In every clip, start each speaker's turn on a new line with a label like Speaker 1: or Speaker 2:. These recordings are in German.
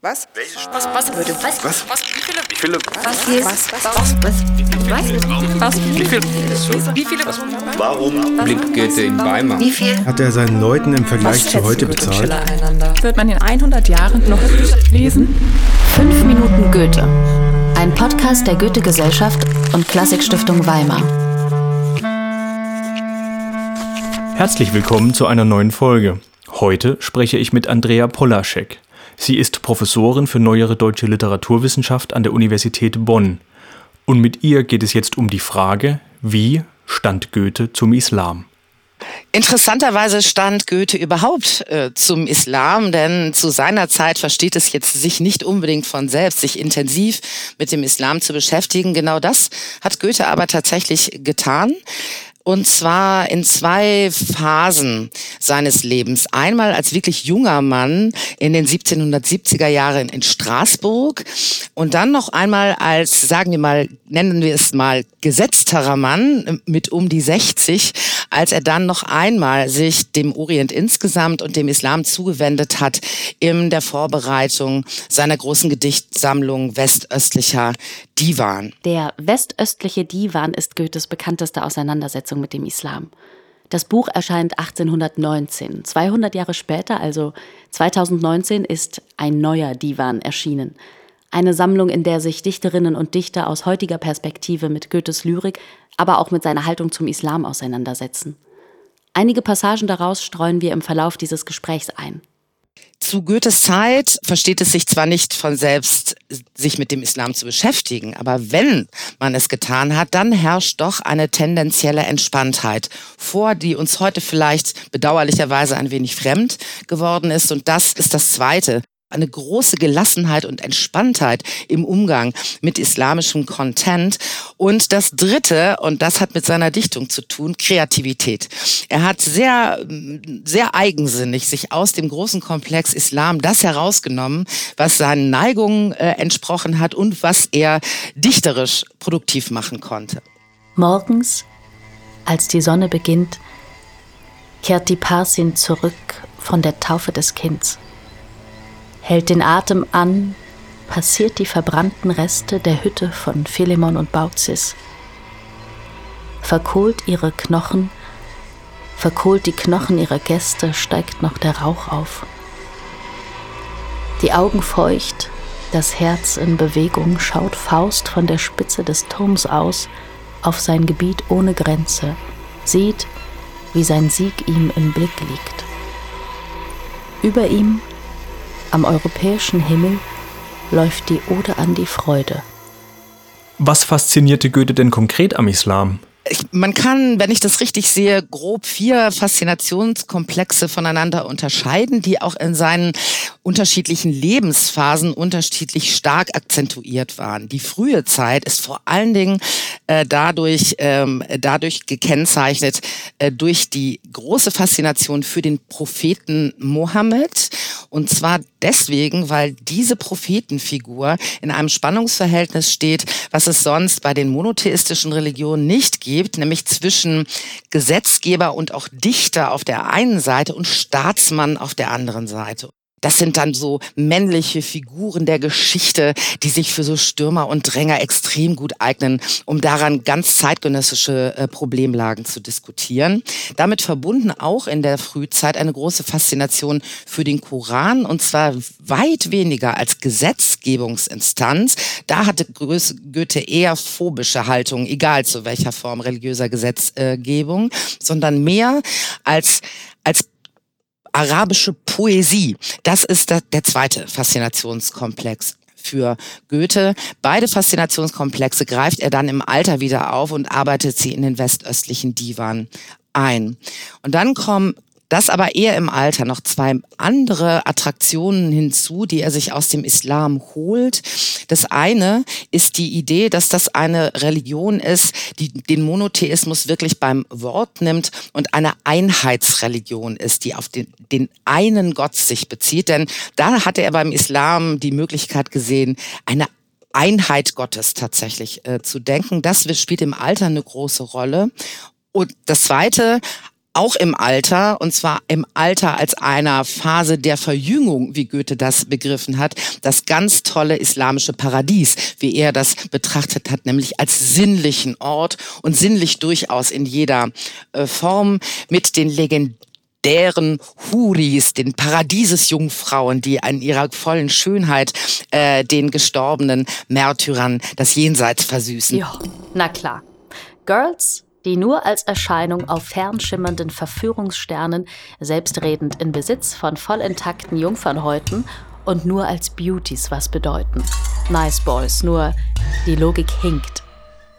Speaker 1: Was?
Speaker 2: Was? Was? Würde? Was?
Speaker 1: Was?
Speaker 2: Was? Wie viele?
Speaker 1: Wie viele?
Speaker 2: Was? Wie? Was? Was? Was? Was? Wie viele? Wie viele?
Speaker 1: Warum
Speaker 3: blinkt Goethe in Weimar?
Speaker 4: Wie viel?
Speaker 5: Hat er seinen Leuten im Vergleich zu heute bezahlt?
Speaker 2: Wird man in 100 Jahren noch lesen?
Speaker 4: Fünf Minuten Goethe. Ein Podcast der Goethe-Gesellschaft und Klassikstiftung Weimar.
Speaker 6: Herzlich willkommen zu einer neuen Folge. Heute spreche ich mit Andrea Polaschek. Sie ist Professorin für neuere deutsche Literaturwissenschaft an der Universität Bonn. Und mit ihr geht es jetzt um die Frage, wie stand Goethe zum Islam?
Speaker 7: Interessanterweise stand Goethe überhaupt äh, zum Islam, denn zu seiner Zeit versteht es jetzt sich nicht unbedingt von selbst, sich intensiv mit dem Islam zu beschäftigen. Genau das hat Goethe aber tatsächlich getan. Und zwar in zwei Phasen seines Lebens. Einmal als wirklich junger Mann in den 1770er Jahren in Straßburg und dann noch einmal als, sagen wir mal, nennen wir es mal, gesetzterer Mann mit um die 60, als er dann noch einmal sich dem Orient insgesamt und dem Islam zugewendet hat in der Vorbereitung seiner großen Gedichtsammlung Westöstlicher Divan.
Speaker 4: Der westöstliche Divan ist Goethes bekannteste Auseinandersetzung mit dem Islam. Das Buch erscheint 1819. 200 Jahre später, also 2019, ist ein neuer Divan erschienen. Eine Sammlung, in der sich Dichterinnen und Dichter aus heutiger Perspektive mit Goethes Lyrik, aber auch mit seiner Haltung zum Islam auseinandersetzen. Einige Passagen daraus streuen wir im Verlauf dieses Gesprächs ein.
Speaker 7: Zu Goethes Zeit versteht es sich zwar nicht von selbst, sich mit dem Islam zu beschäftigen, aber wenn man es getan hat, dann herrscht doch eine tendenzielle Entspanntheit vor, die uns heute vielleicht bedauerlicherweise ein wenig fremd geworden ist. Und das ist das Zweite eine große Gelassenheit und Entspanntheit im Umgang mit islamischem Content. Und das Dritte, und das hat mit seiner Dichtung zu tun, Kreativität. Er hat sehr, sehr eigensinnig sich aus dem großen Komplex Islam das herausgenommen, was seinen Neigungen äh, entsprochen hat und was er dichterisch produktiv machen konnte.
Speaker 4: Morgens, als die Sonne beginnt, kehrt die Parsin zurück von der Taufe des Kinds hält den Atem an, passiert die verbrannten Reste der Hütte von Philemon und Baucis, verkohlt ihre Knochen, verkohlt die Knochen ihrer Gäste, steigt noch der Rauch auf. Die Augen feucht, das Herz in Bewegung, schaut Faust von der Spitze des Turms aus auf sein Gebiet ohne Grenze, sieht, wie sein Sieg ihm im Blick liegt. Über ihm am europäischen Himmel läuft die Ode an die Freude.
Speaker 6: Was faszinierte Goethe denn konkret am Islam?
Speaker 7: man kann, wenn ich das richtig sehe, grob vier Faszinationskomplexe voneinander unterscheiden, die auch in seinen unterschiedlichen Lebensphasen unterschiedlich stark akzentuiert waren. Die frühe Zeit ist vor allen Dingen äh, dadurch, ähm, dadurch gekennzeichnet äh, durch die große Faszination für den Propheten Mohammed. Und zwar deswegen, weil diese Prophetenfigur in einem Spannungsverhältnis steht, was es sonst bei den monotheistischen Religionen nicht gibt nämlich zwischen Gesetzgeber und auch Dichter auf der einen Seite und Staatsmann auf der anderen Seite. Das sind dann so männliche Figuren der Geschichte, die sich für so Stürmer und Dränger extrem gut eignen, um daran ganz zeitgenössische äh, Problemlagen zu diskutieren. Damit verbunden auch in der Frühzeit eine große Faszination für den Koran und zwar weit weniger als Gesetzgebungsinstanz. Da hatte Goethe eher phobische Haltung, egal zu welcher Form religiöser Gesetzgebung, sondern mehr als als arabische Poesie. Das ist der zweite Faszinationskomplex für Goethe. Beide Faszinationskomplexe greift er dann im Alter wieder auf und arbeitet sie in den westöstlichen Divan ein. Und dann kommen das aber eher im Alter noch zwei andere Attraktionen hinzu, die er sich aus dem Islam holt. Das eine ist die Idee, dass das eine Religion ist, die den Monotheismus wirklich beim Wort nimmt und eine Einheitsreligion ist, die auf den, den einen Gott sich bezieht. Denn da hatte er beim Islam die Möglichkeit gesehen, eine Einheit Gottes tatsächlich äh, zu denken. Das spielt im Alter eine große Rolle. Und das Zweite, auch im Alter, und zwar im Alter als einer Phase der Verjüngung, wie Goethe das begriffen hat, das ganz tolle islamische Paradies, wie er das betrachtet hat, nämlich als sinnlichen Ort und sinnlich durchaus in jeder äh, Form mit den legendären Huris, den Paradiesesjungfrauen, die an ihrer vollen Schönheit äh, den gestorbenen Märtyrern das Jenseits versüßen.
Speaker 4: Ja, na klar. Girls die nur als Erscheinung auf fernschimmernden Verführungssternen, selbstredend in Besitz von voll intakten Jungfernhäuten und nur als Beauties was bedeuten. Nice Boys, nur die Logik hinkt.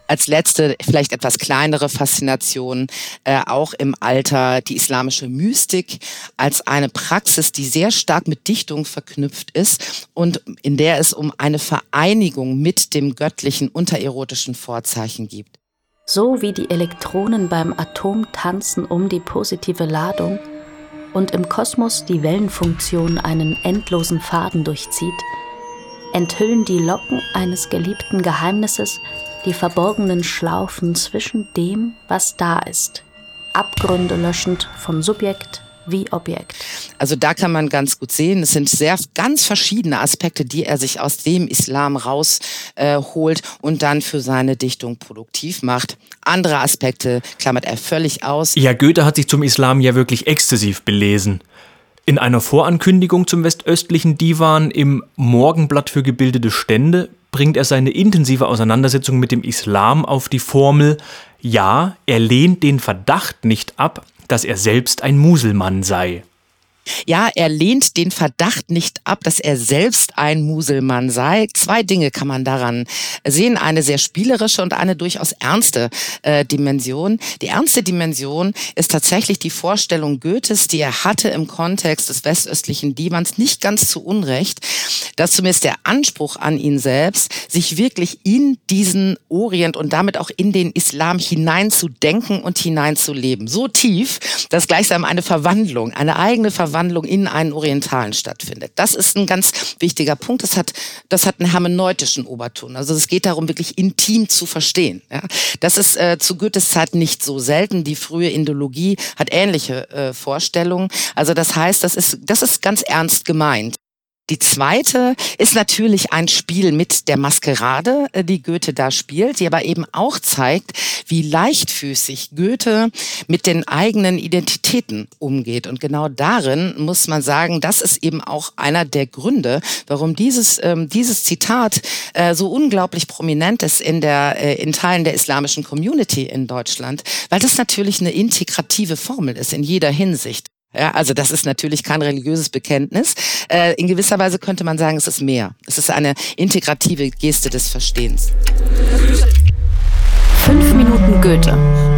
Speaker 7: Als letzte, vielleicht etwas kleinere Faszination, äh, auch im Alter die islamische Mystik als eine Praxis, die sehr stark mit Dichtung verknüpft ist und in der es um eine Vereinigung mit dem göttlichen untererotischen Vorzeichen gibt
Speaker 4: so wie die Elektronen beim Atom tanzen um die positive Ladung und im Kosmos die Wellenfunktion einen endlosen Faden durchzieht, enthüllen die Locken eines geliebten Geheimnisses die verborgenen Schlaufen zwischen dem, was da ist, Abgründe löschend vom Subjekt wie Objekt.
Speaker 7: Also da kann man ganz gut sehen, es sind sehr ganz verschiedene Aspekte, die er sich aus dem Islam rausholt äh, und dann für seine Dichtung produktiv macht. Andere Aspekte klammert er völlig aus.
Speaker 6: Ja, Goethe hat sich zum Islam ja wirklich exzessiv belesen. In einer Vorankündigung zum westöstlichen Divan im Morgenblatt für gebildete Stände bringt er seine intensive Auseinandersetzung mit dem Islam auf die Formel Ja, er lehnt den Verdacht nicht ab, dass er selbst ein Muselmann sei.
Speaker 7: Ja, er lehnt den Verdacht nicht ab, dass er selbst ein Muselmann sei. Zwei Dinge kann man daran sehen. Eine sehr spielerische und eine durchaus ernste äh, Dimension. Die ernste Dimension ist tatsächlich die Vorstellung Goethes, die er hatte im Kontext des westöstlichen Divans, nicht ganz zu Unrecht, dass zumindest der Anspruch an ihn selbst, sich wirklich in diesen Orient und damit auch in den Islam hineinzudenken und hineinzuleben. So tief, dass gleichsam eine Verwandlung, eine eigene Verwandlung Verwandlung in einen Orientalen stattfindet. Das ist ein ganz wichtiger Punkt. Das hat, das hat einen hermeneutischen Oberton. Also es geht darum, wirklich intim zu verstehen. Ja. Das ist äh, zu Goethes Zeit nicht so selten. Die frühe Indologie hat ähnliche äh, Vorstellungen. Also das heißt, das ist, das ist ganz ernst gemeint. Die zweite ist natürlich ein Spiel mit der Maskerade, äh, die Goethe da spielt, die aber eben auch zeigt, wie leichtfüßig Goethe mit den eigenen Identitäten umgeht. Und genau darin muss man sagen, das ist eben auch einer der Gründe, warum dieses, ähm, dieses Zitat äh, so unglaublich prominent ist in, der, äh, in Teilen der islamischen Community in Deutschland, weil das natürlich eine integrative Formel ist in jeder Hinsicht. Ja, also das ist natürlich kein religiöses Bekenntnis. Äh, in gewisser Weise könnte man sagen, es ist mehr. Es ist eine integrative Geste des Verstehens.
Speaker 4: Fünf Minuten Goethe.